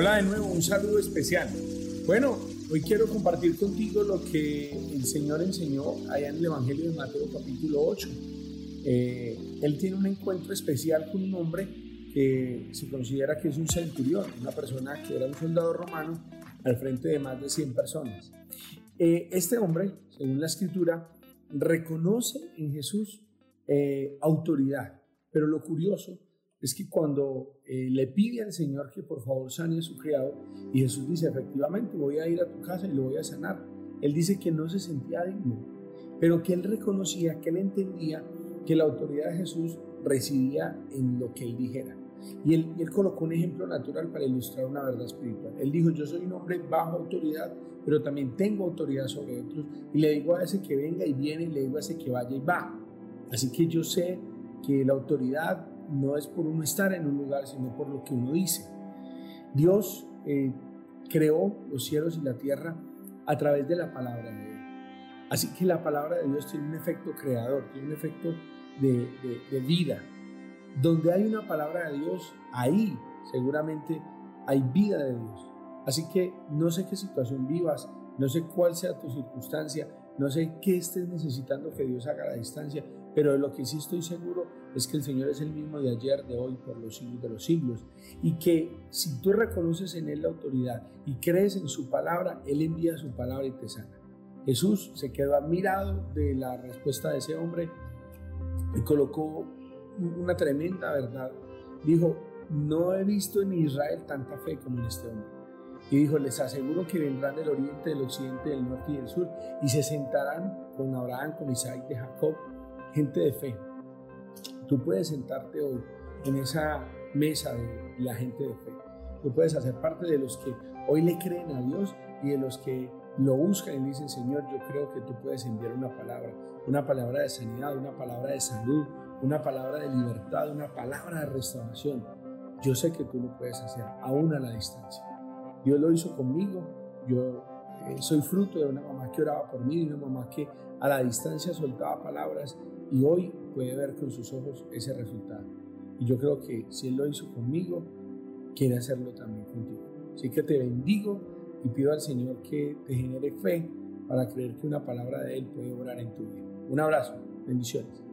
Hola de nuevo, un saludo especial. Bueno, hoy quiero compartir contigo lo que el Señor enseñó allá en el Evangelio de Mateo capítulo 8. Eh, él tiene un encuentro especial con un hombre que se considera que es un centurión, una persona que era un soldado romano al frente de más de 100 personas. Eh, este hombre, según la escritura, reconoce en Jesús eh, autoridad, pero lo curioso es que cuando eh, le pide al Señor que por favor sane a su criado, y Jesús dice, efectivamente, voy a ir a tu casa y lo voy a sanar, él dice que no se sentía digno, pero que él reconocía, que él entendía que la autoridad de Jesús residía en lo que él dijera. Y él, él, colocó un ejemplo natural para ilustrar una verdad espiritual. Él dijo, yo soy un hombre bajo autoridad, pero también tengo autoridad sobre otros. Y le digo a ese que venga y viene, y le digo a ese que vaya y va. Así que yo sé que la autoridad no es por uno estar en un lugar, sino por lo que uno dice. Dios eh, creó los cielos y la tierra a través de la palabra de Él. Así que la palabra de Dios tiene un efecto creador, tiene un efecto de, de vida. Donde hay una palabra de Dios, ahí seguramente hay vida de Dios. Así que no sé qué situación vivas, no sé cuál sea tu circunstancia, no sé qué estés necesitando que Dios haga a la distancia, pero de lo que sí estoy seguro es que el Señor es el mismo de ayer, de hoy, por los siglos de los siglos. Y que si tú reconoces en Él la autoridad y crees en su palabra, Él envía su palabra y te sana. Jesús se quedó admirado de la respuesta de ese hombre y colocó una tremenda verdad. Dijo, no he visto en Israel tanta fe como en este hombre. Y dijo, les aseguro que vendrán del oriente, del occidente, del norte y del sur y se sentarán con Abraham, con Isaac, de Jacob, gente de fe Tú puedes sentarte hoy en esa mesa de la gente de fe. Tú puedes hacer parte de los que hoy le creen a Dios y de los que lo buscan y dicen, Señor, yo creo que tú puedes enviar una palabra, una palabra de sanidad, una palabra de salud, una palabra de libertad, una palabra de restauración. Yo sé que tú lo puedes hacer, aún a la distancia. Dios lo hizo conmigo. Yo eh, soy fruto de una mamá que oraba por mí, de una mamá que a la distancia soltaba palabras y hoy puede ver con sus ojos ese resultado. Y yo creo que si Él lo hizo conmigo, quiere hacerlo también contigo. Así que te bendigo y pido al Señor que te genere fe para creer que una palabra de Él puede obrar en tu vida. Un abrazo, bendiciones.